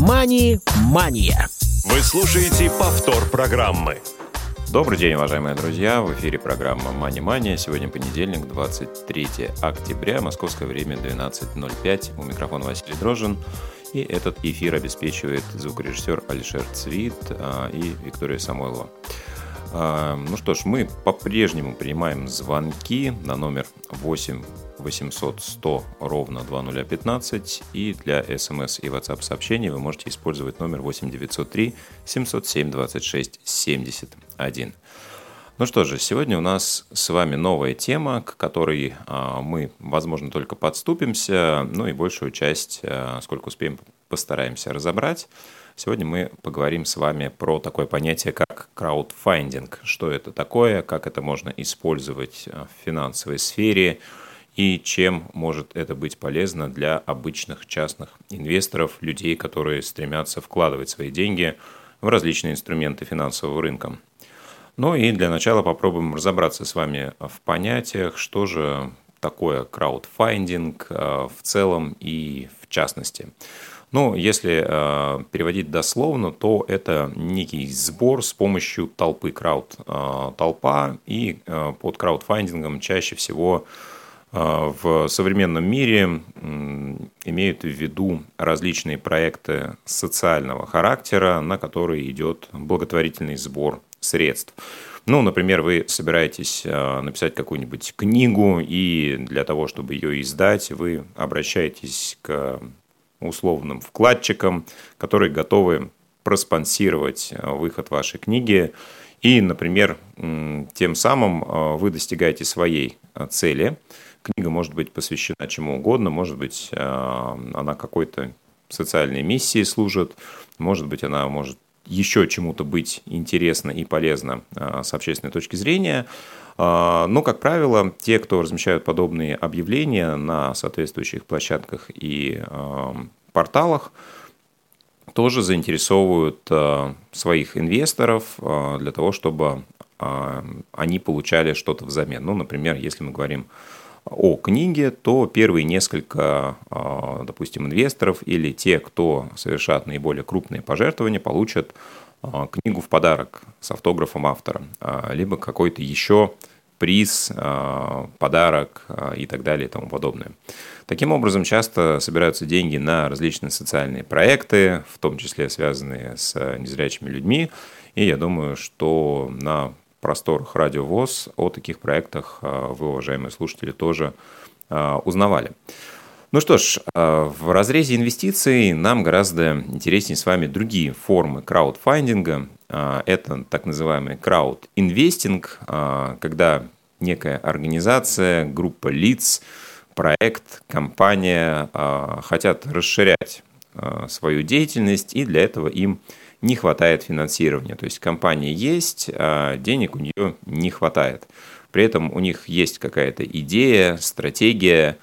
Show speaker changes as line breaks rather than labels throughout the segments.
«Мани-мания».
Вы слушаете повтор программы.
Добрый день, уважаемые друзья! В эфире программа «Мани Мания». Сегодня понедельник, 23 октября, московское время 12.05. У микрофона Василий Дрожин. И этот эфир обеспечивает звукорежиссер Алишер Цвит а, и Виктория Самойлова. А, ну что ж, мы по-прежнему принимаем звонки на номер 8 800 100 ровно 2015 и для смс и WhatsApp сообщений вы можете использовать номер 8 903 707 26 71. Ну что же, сегодня у нас с вами новая тема, к которой а, мы, возможно, только подступимся, ну и большую часть, а, сколько успеем, постараемся разобрать. Сегодня мы поговорим с вами про такое понятие, как краудфандинг. Что это такое, как это можно использовать э, в финансовой сфере и чем может это быть полезно для обычных частных инвесторов, людей, которые стремятся вкладывать свои деньги в различные инструменты финансового рынка. Ну и для начала попробуем разобраться с вами в понятиях, что же такое краудфандинг э, в целом и в частности. Ну, если э, переводить дословно, то это некий сбор с помощью толпы, крауд, э, толпа, и э, под краудфандингом чаще всего э, в современном мире имеют в виду различные проекты социального характера, на которые идет благотворительный сбор средств. Ну, например, вы собираетесь э, написать какую-нибудь книгу, и для того, чтобы ее издать, вы обращаетесь к условным вкладчикам, которые готовы проспонсировать э, выход вашей книги. И, например, тем самым э, вы достигаете своей э, цели. Книга может быть посвящена чему угодно, может быть, она какой-то социальной миссии служит, может быть, она может еще чему-то быть интересно и полезно с общественной точки зрения. Но, как правило, те, кто размещают подобные объявления на соответствующих площадках и порталах, тоже заинтересовывают своих инвесторов для того, чтобы они получали что-то взамен. Ну, например, если мы говорим о книге, то первые несколько, допустим, инвесторов или те, кто совершат наиболее крупные пожертвования, получат книгу в подарок с автографом автора, либо какой-то еще приз, а, подарок а, и так далее и тому подобное. Таким образом, часто собираются деньги на различные социальные проекты, в том числе связанные с незрячими людьми. И я думаю, что на просторах Радио ВОЗ о таких проектах а, вы, уважаемые слушатели, тоже узнавали. Ну что ж, в разрезе инвестиций нам гораздо интереснее с вами другие формы краудфандинга. А, это так называемый крауд-инвестинг, а, когда некая организация, группа лиц, проект, компания хотят расширять свою деятельность, и для этого им не хватает финансирования. То есть компания есть, а денег у нее не хватает. При этом у них есть какая-то идея, стратегия,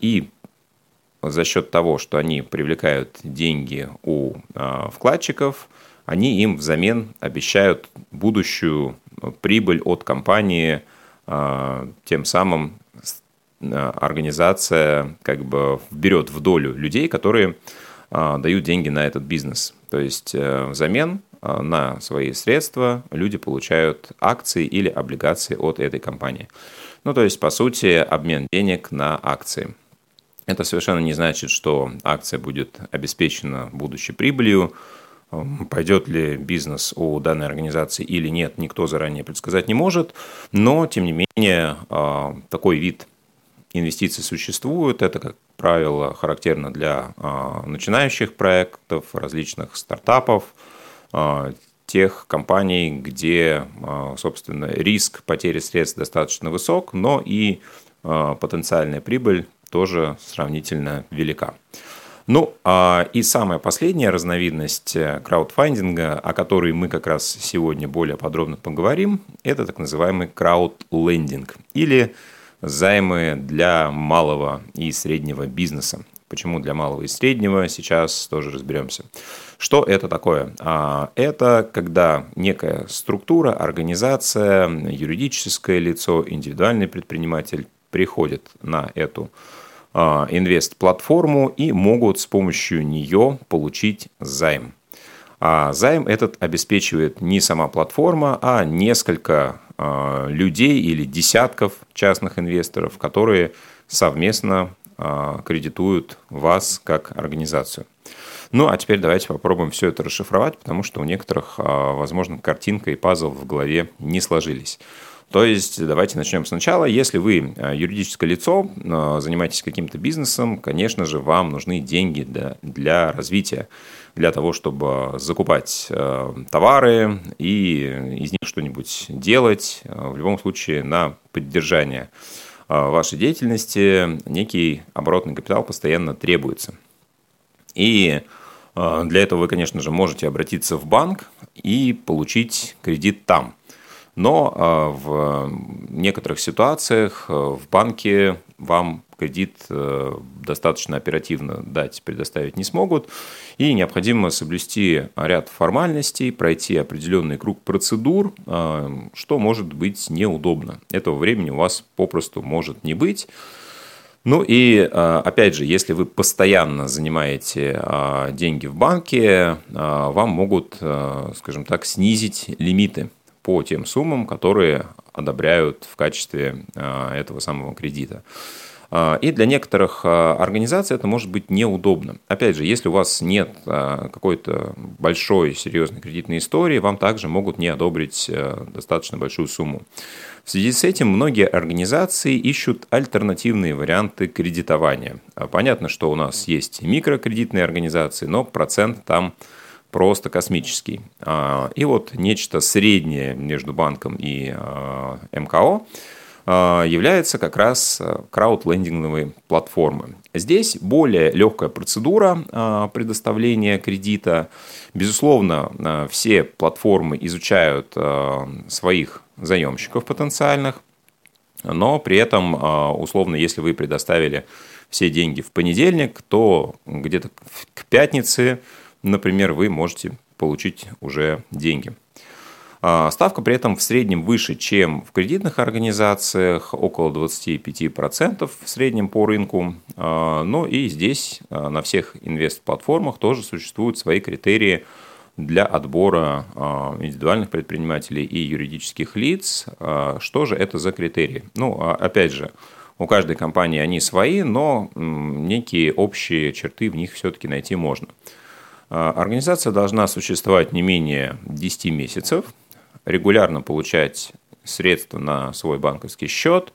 и за счет того, что они привлекают деньги у вкладчиков, они им взамен обещают будущую прибыль от компании, а, тем самым а, организация как бы берет в долю людей, которые а, дают деньги на этот бизнес. То есть э, взамен на свои средства люди получают акции или облигации от этой компании. Ну, то есть, по сути, обмен денег на акции. Это совершенно не значит, что акция будет обеспечена будущей прибылью, Пойдет ли бизнес у данной организации или нет, никто заранее предсказать не может. Но, тем не менее, а, такой вид инвестиций существует. Это, как правило, характерно для а, начинающих проектов, различных стартапов, а, тех компаний, где, собственно, риск потери средств достаточно высок, но и потенциальная прибыль тоже сравнительно велика. Ну, а, и самая последняя разновидность э, краудфандинга, о которой мы как раз сегодня более подробно поговорим, это так называемый краудлендинг или займы для малого и среднего бизнеса. Почему для малого и среднего, сейчас тоже разберемся. Что это такое? А, это когда некая структура, организация, юридическое лицо, индивидуальный предприниматель приходит на эту инвест-платформу и могут с помощью нее получить займ. А займ этот обеспечивает не сама платформа, а несколько людей или десятков частных инвесторов, которые совместно кредитуют вас как организацию. Ну, а теперь давайте попробуем все это расшифровать, потому что у некоторых, а, возможно, картинка и пазл в голове не сложились. То есть давайте начнем сначала. Если вы а, юридическое лицо, а, занимаетесь каким-то бизнесом, конечно же, вам нужны деньги для, для развития, для того, чтобы закупать товары и из них что-нибудь делать. В любом случае на поддержание вашей деятельности некий оборотный капитал постоянно требуется. И а, для этого вы, конечно же, можете обратиться в банк и получить кредит там. Но а, в некоторых ситуациях в банке вам кредит достаточно оперативно дать, предоставить не смогут. И необходимо соблюсти ряд формальностей, пройти определенный круг процедур, что может быть неудобно. Этого времени у вас попросту может не быть. Ну и, а, опять же, если вы постоянно занимаете деньги в банке, вам могут, скажем так, снизить лимиты по тем суммам, которые одобряют в качестве этого самого кредита. И для некоторых организаций это может быть неудобно. Опять же, если у вас нет какой-то большой серьезной кредитной истории, вам также могут не одобрить достаточно большую сумму. В связи с этим многие организации ищут альтернативные варианты кредитования. А понятно, что у нас есть микрокредитные организации, но процент там просто космический. А, и вот нечто среднее между банком и а, МКО является как раз краудлендинговой платформы. Здесь более легкая процедура предоставления кредита. Безусловно, все платформы изучают своих заемщиков потенциальных, но при этом, а, условно, если вы предоставили все деньги в понедельник, то где-то к пятнице, например, вы можете получить уже деньги. А, ставка при этом в среднем выше, чем в кредитных организациях, около 25% в среднем по рынку. А, но и здесь на всех инвест-платформах тоже существуют свои критерии – для отбора а, индивидуальных предпринимателей и юридических лиц. А, что же это за критерии? Ну, а, опять же, у каждой компании они свои, но некие общие черты в них все-таки найти можно. Организация должна существовать не менее 10 месяцев, регулярно получать средства на свой банковский счет,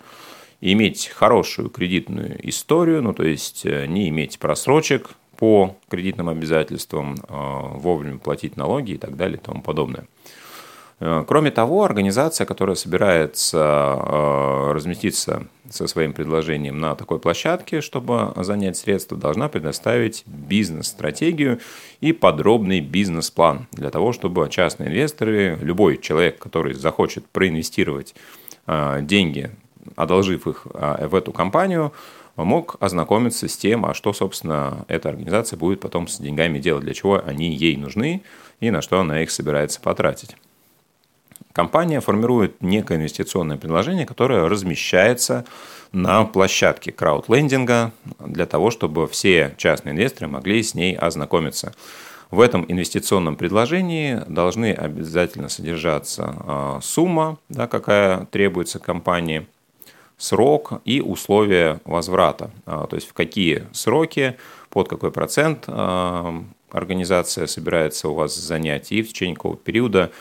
иметь хорошую кредитную историю, ну то есть э, не иметь просрочек, по кредитным обязательствам, а, вовремя платить налоги и так далее и тому подобное. Э, кроме того, организация, которая собирается разместиться со своим предложением на такой площадке, чтобы занять средства, должна предоставить бизнес-стратегию и подробный бизнес-план для того, чтобы частные инвесторы, любой человек, который захочет проинвестировать а, деньги, одолжив их в эту компанию, мог ознакомиться с тем, а что, собственно, эта организация будет потом с деньгами делать, для чего они ей нужны и на что она их собирается потратить. Компания формирует некое инвестиционное предложение, которое размещается на площадке краудлендинга для того, чтобы все частные инвесторы могли с ней ознакомиться. В этом инвестиционном предложении должны обязательно содержаться а, сумма, да, какая требуется компании, срок и условия возврата. А, то есть в какие сроки, под какой процент а, организация собирается у вас занять и в течение какого периода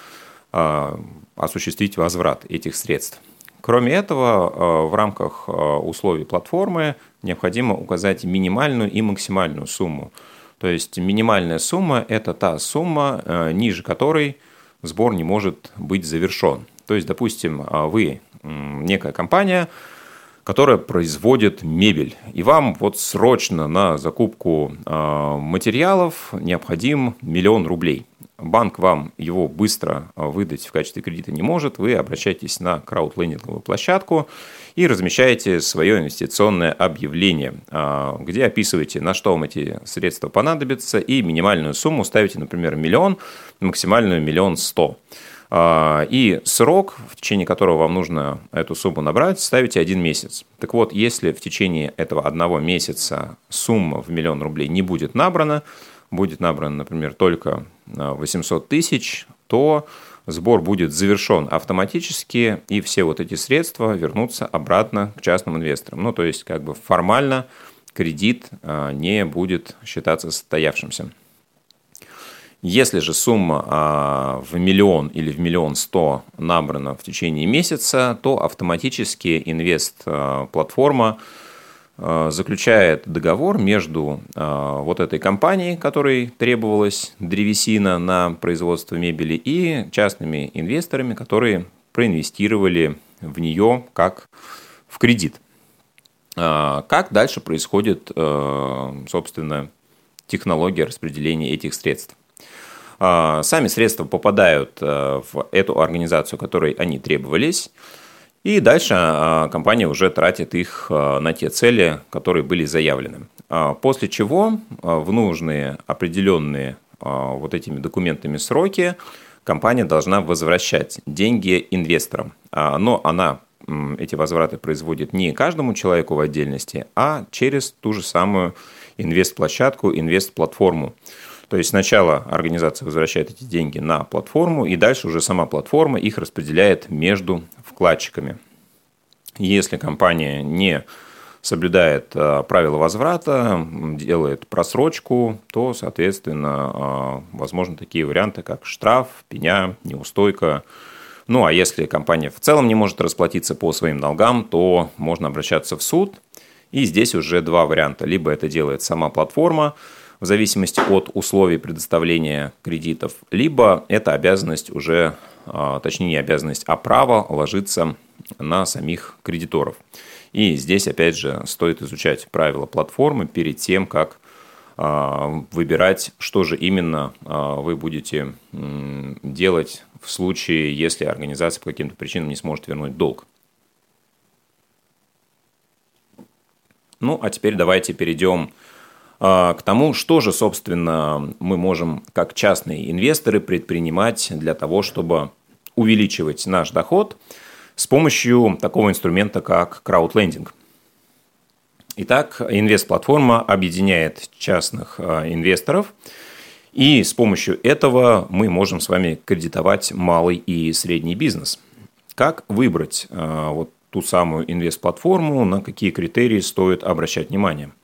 осуществить возврат этих средств. Кроме этого, в рамках условий платформы необходимо указать минимальную и максимальную сумму. То есть минимальная сумма – это та сумма, ниже которой сбор не может быть завершен. То есть, допустим, вы некая компания, которая производит мебель. И вам вот срочно на закупку материалов необходим миллион рублей. Банк вам его быстро а, выдать в качестве кредита не может. Вы обращаетесь на краудлендинговую площадку и размещаете свое инвестиционное объявление, а, где описываете, на что вам эти средства понадобятся, и минимальную сумму ставите, например, миллион, максимальную миллион сто. А, и срок, в течение которого вам нужно эту сумму набрать, ставите один месяц. Так вот, если в течение этого одного месяца сумма в миллион рублей не будет набрана, будет набрано, например, только 800 тысяч, то сбор будет завершен автоматически, и все вот эти средства вернутся обратно к частным инвесторам. Ну, то есть, как бы формально кредит а, не будет считаться состоявшимся. Если же сумма а, в миллион или в миллион сто набрана в течение месяца, то автоматически инвест-платформа а, заключает договор между а, вот этой компанией, которой требовалась древесина на производство мебели, и частными инвесторами, которые проинвестировали в нее как в кредит. Как дальше происходит, собственно, технология распределения этих средств? Сами средства попадают э, в эту организацию, которой они требовались, и дальше а, компания уже тратит их э, на те цели, которые были заявлены. А, после чего в нужные определенные вот этими документами сроки компания должна возвращать деньги инвесторам. Но она эти возвраты производит не каждому человеку в отдельности, а через ту же самую инвест-площадку, инвест-платформу. То есть сначала организация возвращает эти деньги на платформу, и дальше уже сама платформа их распределяет между вкладчиками. Если компания не соблюдает э, правила возврата, делает просрочку, то, соответственно, э, возможны такие варианты, как штраф, пеня, неустойка. Ну, а если компания в целом не может расплатиться по своим долгам, то можно обращаться в суд. И здесь уже два варианта. Либо это делает сама платформа, в зависимости от условий предоставления кредитов, либо эта обязанность уже, а, точнее не обязанность, а право ложится на самих кредиторов. И здесь, опять же, стоит изучать правила платформы перед тем, как а, выбирать, что же именно а, вы будете делать в случае, если организация по каким-то причинам не сможет вернуть долг. Ну, а теперь давайте перейдем а, к тому, что же, собственно, мы можем как частные инвесторы предпринимать для того, чтобы увеличивать наш доход с помощью такого инструмента, как краудлендинг. Итак, инвест-платформа объединяет частных а, инвесторов, и с помощью этого мы можем с вами кредитовать малый и средний бизнес. Как выбрать а, вот ту самую инвест-платформу, на какие критерии стоит обращать внимание –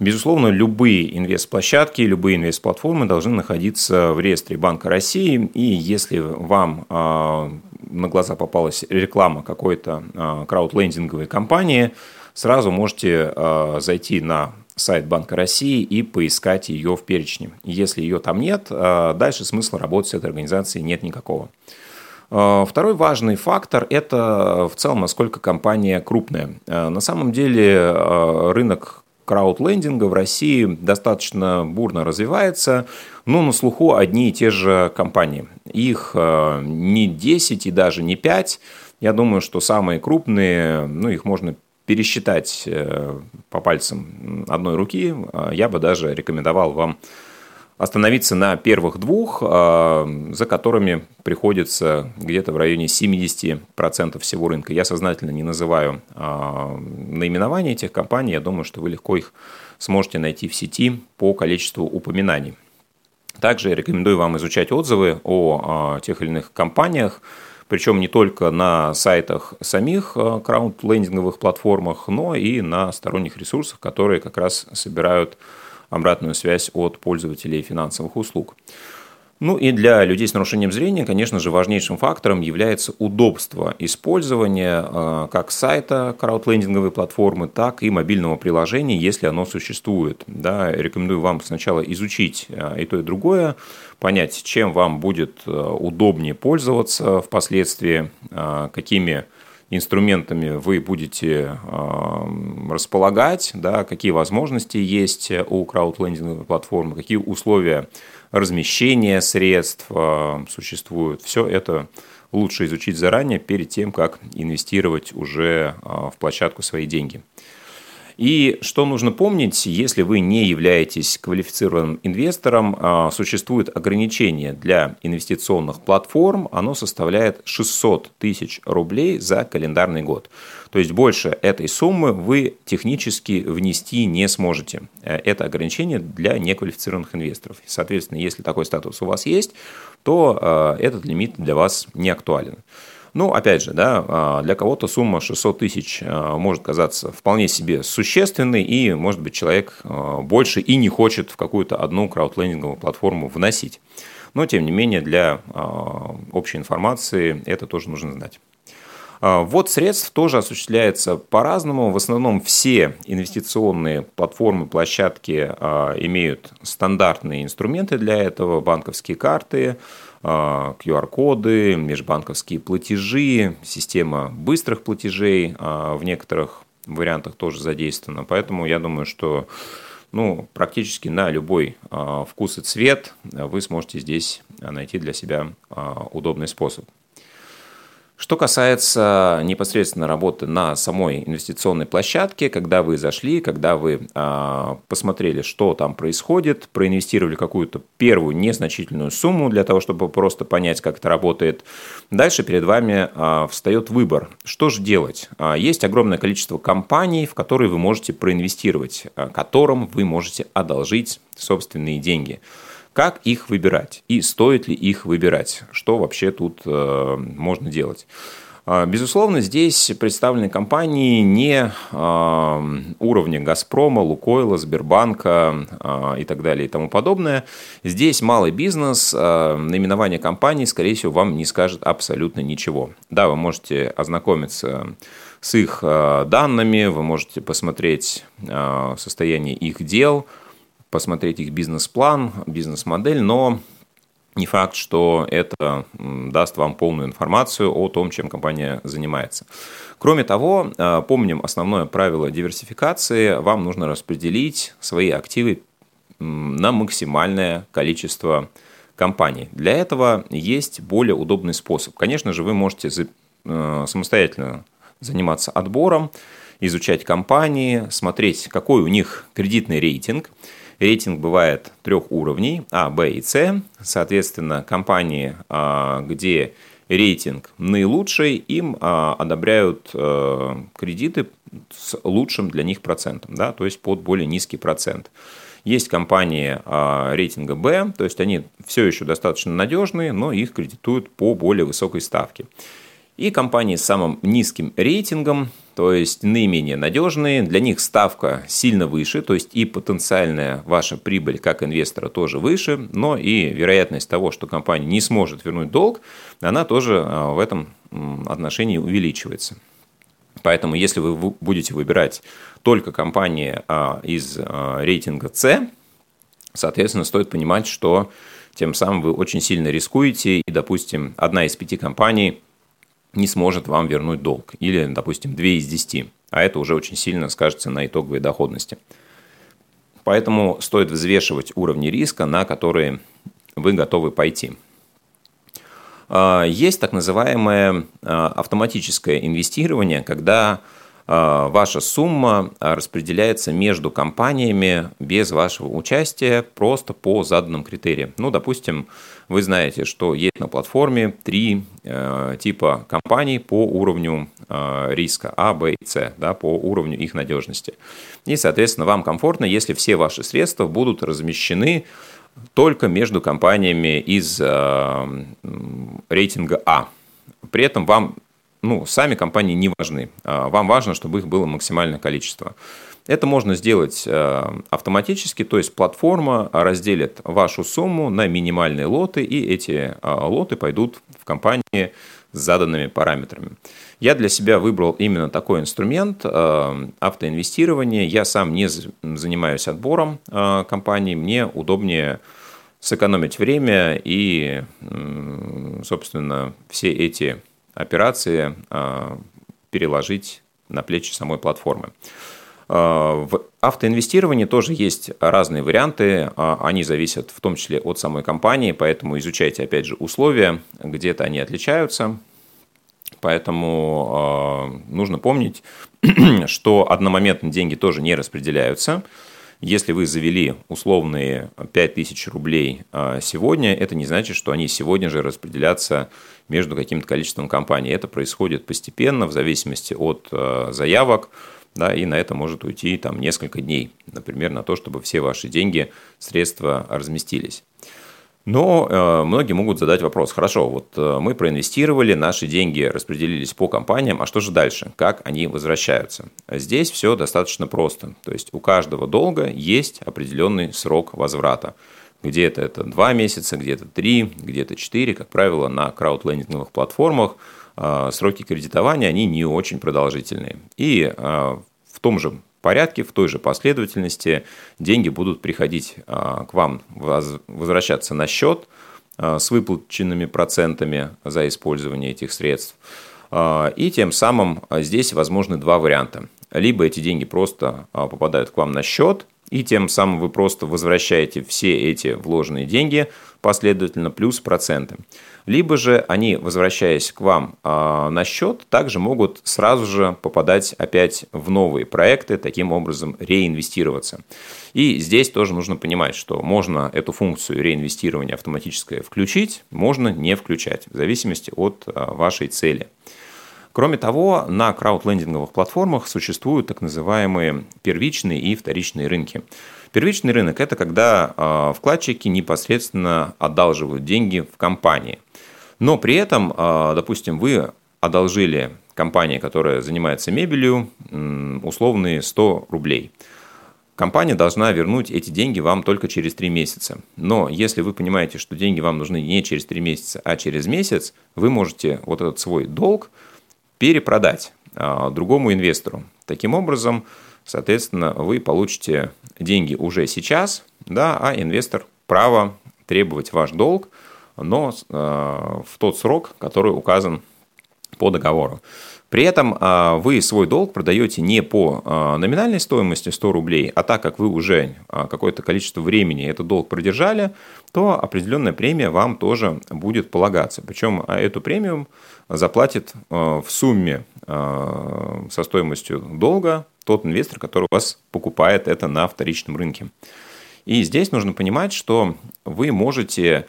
Безусловно, любые инвест-площадки, любые инвест-платформы должны находиться в реестре Банка России. И если вам а, на глаза попалась реклама какой-то а, краудлендинговой компании, сразу можете а, зайти на сайт Банка России и поискать ее в перечне. Если ее там нет, дальше смысла работать с этой организацией нет никакого. Второй важный фактор – это в целом, насколько компания крупная. На самом деле рынок краудлендинга в России достаточно бурно развивается, но на слуху одни и те же компании. Их э, не 10 и даже не 5. Я думаю, что самые крупные, ну, их можно пересчитать э, по пальцам одной руки. Я бы даже рекомендовал вам остановиться на первых двух, а, за которыми приходится где-то в районе 70% всего рынка. Я сознательно не называю а, наименования этих компаний, я думаю, что вы легко их сможете найти в сети по количеству упоминаний. Также я рекомендую вам изучать отзывы о а, тех или иных компаниях, причем не только на сайтах самих краудлендинговых платформах, но и на сторонних ресурсах, которые как раз собирают обратную связь от пользователей финансовых услуг. Ну и для людей с нарушением зрения, конечно же, важнейшим фактором является удобство использования э, как сайта краудлендинговой платформы, так и мобильного приложения, если оно существует. Да, рекомендую вам сначала изучить э, и то, и другое, понять, чем вам будет э, удобнее пользоваться впоследствии, какими инструментами вы будете располагать, да, какие возможности есть у краудлендинговой платформы, какие условия размещения средств а, существуют. Все это лучше изучить заранее перед тем, как инвестировать уже а, в площадку свои деньги. И что нужно помнить, если вы не являетесь квалифицированным инвестором, а, существует ограничение для инвестиционных платформ, оно составляет 600 тысяч рублей за календарный год. То есть больше этой суммы вы технически внести не сможете. Э, это ограничение для неквалифицированных инвесторов. Соответственно, если такой статус у вас есть, то э, этот лимит для вас не актуален. Ну, опять же, да, а, для кого-то сумма 600 тысяч а, может казаться вполне себе существенной, и, может быть, человек а, больше и не хочет в какую-то одну краудлендинговую платформу вносить. Но, тем не менее, для общей информации это тоже нужно знать. Вот средств тоже осуществляется по-разному. В основном все инвестиционные платформы, площадки имеют стандартные инструменты для этого, банковские карты, QR-коды, а, межбанковские платежи, система быстрых платежей а, в некоторых вариантах тоже задействована. Поэтому я думаю, что ну, практически на любой а, вкус и цвет вы сможете здесь найти для себя удобный способ. Что касается непосредственно работы на самой инвестиционной площадке, когда вы зашли, когда вы а, посмотрели, что там происходит, проинвестировали какую-то первую незначительную сумму для того, чтобы просто понять, как это работает, дальше перед вами а, встает выбор, что же делать. А, есть огромное количество компаний, в которые вы можете проинвестировать, а, которым вы можете одолжить собственные деньги. Как их выбирать и стоит ли их выбирать? Что вообще тут э, можно делать? А, безусловно, здесь представлены компании не а, уровня «Газпрома», «Лукойла», «Сбербанка» а, и так далее и тому подобное. Здесь малый бизнес, наименование компании, скорее всего, вам не скажет абсолютно ничего. Да, вы можете ознакомиться с их данными, вы можете посмотреть состояние их дел – посмотреть их бизнес-план, бизнес-модель, но не факт, что это даст вам полную информацию о том, чем компания занимается. Кроме того, э, помним основное правило диверсификации. Вам нужно распределить свои активы на максимальное количество компаний. Для этого есть более удобный способ. Конечно же, вы можете э, самостоятельно заниматься отбором, изучать компании, смотреть, какой у них кредитный рейтинг – Рейтинг бывает трех уровней А, Б и С. Соответственно, компании, а, где рейтинг наилучший, им а, одобряют э, кредиты с лучшим для них процентом, да, то есть под более низкий процент. Есть компании а, рейтинга Б, то есть они все еще достаточно надежные, но их кредитуют по более высокой ставке. И компании с самым низким рейтингом, то есть наименее надежные, для них ставка сильно выше, то есть и потенциальная ваша прибыль как инвестора тоже выше, но и вероятность того, что компания не сможет вернуть долг, она тоже а, в этом отношении увеличивается. Поэтому если вы будете выбирать только компании а, из а, рейтинга С, соответственно, стоит понимать, что тем самым вы очень сильно рискуете, и, допустим, одна из пяти компаний – не сможет вам вернуть долг. Или, допустим, 2 из 10. А это уже очень сильно скажется на итоговой доходности. Поэтому стоит взвешивать уровни риска, на которые вы готовы пойти. А, есть так называемое а, автоматическое инвестирование, когда ваша сумма распределяется между компаниями без вашего участия просто по заданным критериям. Ну, допустим, вы знаете, что есть на платформе три э, типа компаний по уровню э, риска А, Б и С, да, по уровню их надежности. И, соответственно, вам комфортно, если все ваши средства будут размещены только между компаниями из э, рейтинга А. При этом вам ну, сами компании не важны. А, вам важно, чтобы их было максимальное количество. Это можно сделать э, автоматически, то есть платформа разделит вашу сумму на минимальные лоты, и эти а, лоты пойдут в компании с заданными параметрами. Я для себя выбрал именно такой инструмент э, автоинвестирования. Я сам не занимаюсь отбором э, компаний, мне удобнее сэкономить время и, собственно, все эти операции а, переложить на плечи самой платформы. А, в автоинвестировании тоже есть разные варианты, а, они зависят в том числе от самой компании, поэтому изучайте опять же условия, где-то они отличаются. Поэтому э, нужно помнить, что одномоментно деньги тоже не распределяются. Если вы завели условные 5000 рублей а, сегодня, это не значит, что они сегодня же распределятся между каким-то количеством компаний. Это происходит постепенно, в зависимости от а, заявок, да, и на это может уйти там несколько дней, например, на то, чтобы все ваши деньги, средства разместились. Но э, многие могут задать вопрос, хорошо, вот э, мы проинвестировали, наши деньги распределились по компаниям, а что же дальше? Как они возвращаются? Здесь все достаточно просто. То есть у каждого долга есть определенный срок возврата. Где-то это 2 месяца, где-то 3, где-то 4. Как правило, на краудлендинговых платформах э, сроки кредитования, они не очень продолжительные. И в том же порядке, в той же последовательности деньги будут приходить а, к вам, возвращаться на счет а, с выплаченными процентами за использование этих средств. А, и тем самым здесь возможны два варианта. Либо эти деньги просто попадают к вам на счет, и тем самым вы просто возвращаете все эти вложенные деньги последовательно плюс проценты либо же они, возвращаясь к вам э, на счет, также могут сразу же попадать опять в новые проекты, таким образом реинвестироваться. И здесь тоже нужно понимать, что можно эту функцию реинвестирования автоматическое включить, можно не включать, в зависимости от э, вашей цели. Кроме того, на краудлендинговых платформах существуют так называемые первичные и вторичные рынки. Первичный рынок – это когда э, вкладчики непосредственно одалживают деньги в компании – но при этом, а, допустим, вы одолжили компании, которая занимается мебелью, условные 100 рублей. Компания должна вернуть эти деньги вам только через 3 месяца. Но если вы понимаете, что деньги вам нужны не через 3 месяца, а через месяц, вы можете вот этот свой долг перепродать а, другому инвестору. Таким образом, соответственно, вы получите деньги уже сейчас, да, а инвестор право требовать ваш долг – но э, в тот срок, который указан по договору. При этом э, вы свой долг продаете не по э, номинальной стоимости 100 рублей, а так как вы уже какое-то количество времени этот долг продержали, то определенная премия вам тоже будет полагаться. Причем эту премию заплатит в сумме со стоимостью долга тот инвестор, который у вас покупает это на вторичном рынке. И здесь нужно понимать, что вы можете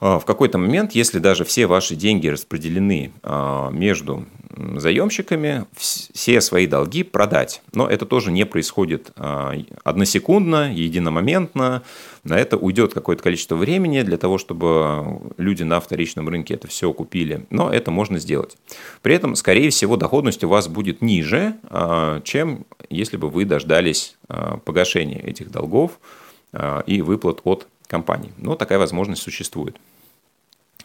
а, в какой-то момент, если даже все ваши деньги распределены а, между заемщиками, все свои долги продать. Но это тоже не происходит а, односекундно, единомоментно. На это уйдет какое-то количество времени для того, чтобы люди на вторичном рынке это все купили. Но это можно сделать. При этом, скорее всего, доходность у вас будет ниже, чем если бы вы дождались погашения этих долгов и выплат от компаний. Но такая возможность существует.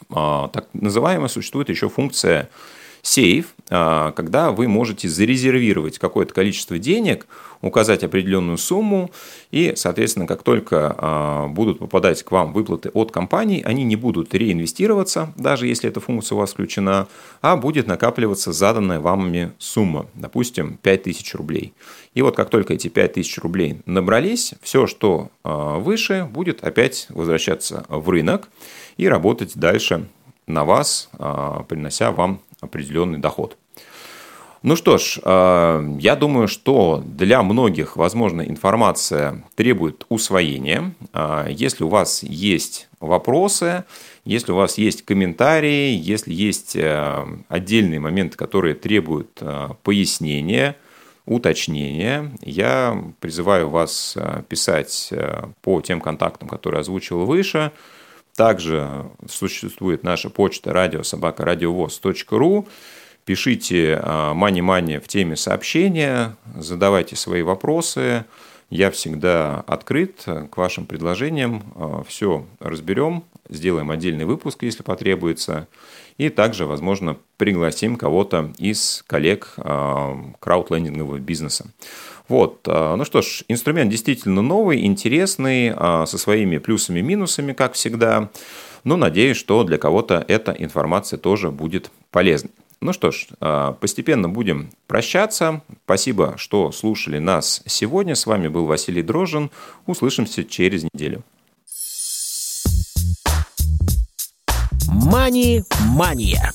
А, так называемая существует еще функция сейф, а, когда вы можете зарезервировать какое-то количество денег, указать определенную сумму, и, соответственно, как только а, будут попадать к вам выплаты от компаний, они не будут реинвестироваться, даже если эта функция у вас включена, а будет накапливаться заданная вами сумма, допустим, 5000 рублей. И вот как только эти 5000 рублей набрались, все, что выше, будет опять возвращаться в рынок и работать дальше на вас, принося вам определенный доход. Ну что ж, э, я думаю, что для многих, возможно, информация требует усвоения. Э, если у вас есть вопросы, если у вас есть комментарии, если есть э, отдельные моменты, которые требуют пояснения, уточнения, я призываю вас писать по тем контактам, которые озвучил выше. Также существует наша почта радиособакарадиовоз.ру. Пишите мани-мани в теме сообщения, задавайте свои вопросы. Я всегда открыт к вашим предложениям. А, Все разберем, сделаем отдельный выпуск, если потребуется. И также, возможно, пригласим кого-то из коллег а, краудлендингового бизнеса. Вот, а, ну что ж, инструмент действительно новый, интересный, а, со своими плюсами и минусами, как всегда. Но надеюсь, что для кого-то эта информация тоже будет полезной. Ну что ж, постепенно будем прощаться. Спасибо, что слушали нас сегодня. С вами был Василий Дрожжин. Услышимся через неделю.
Мани-мания.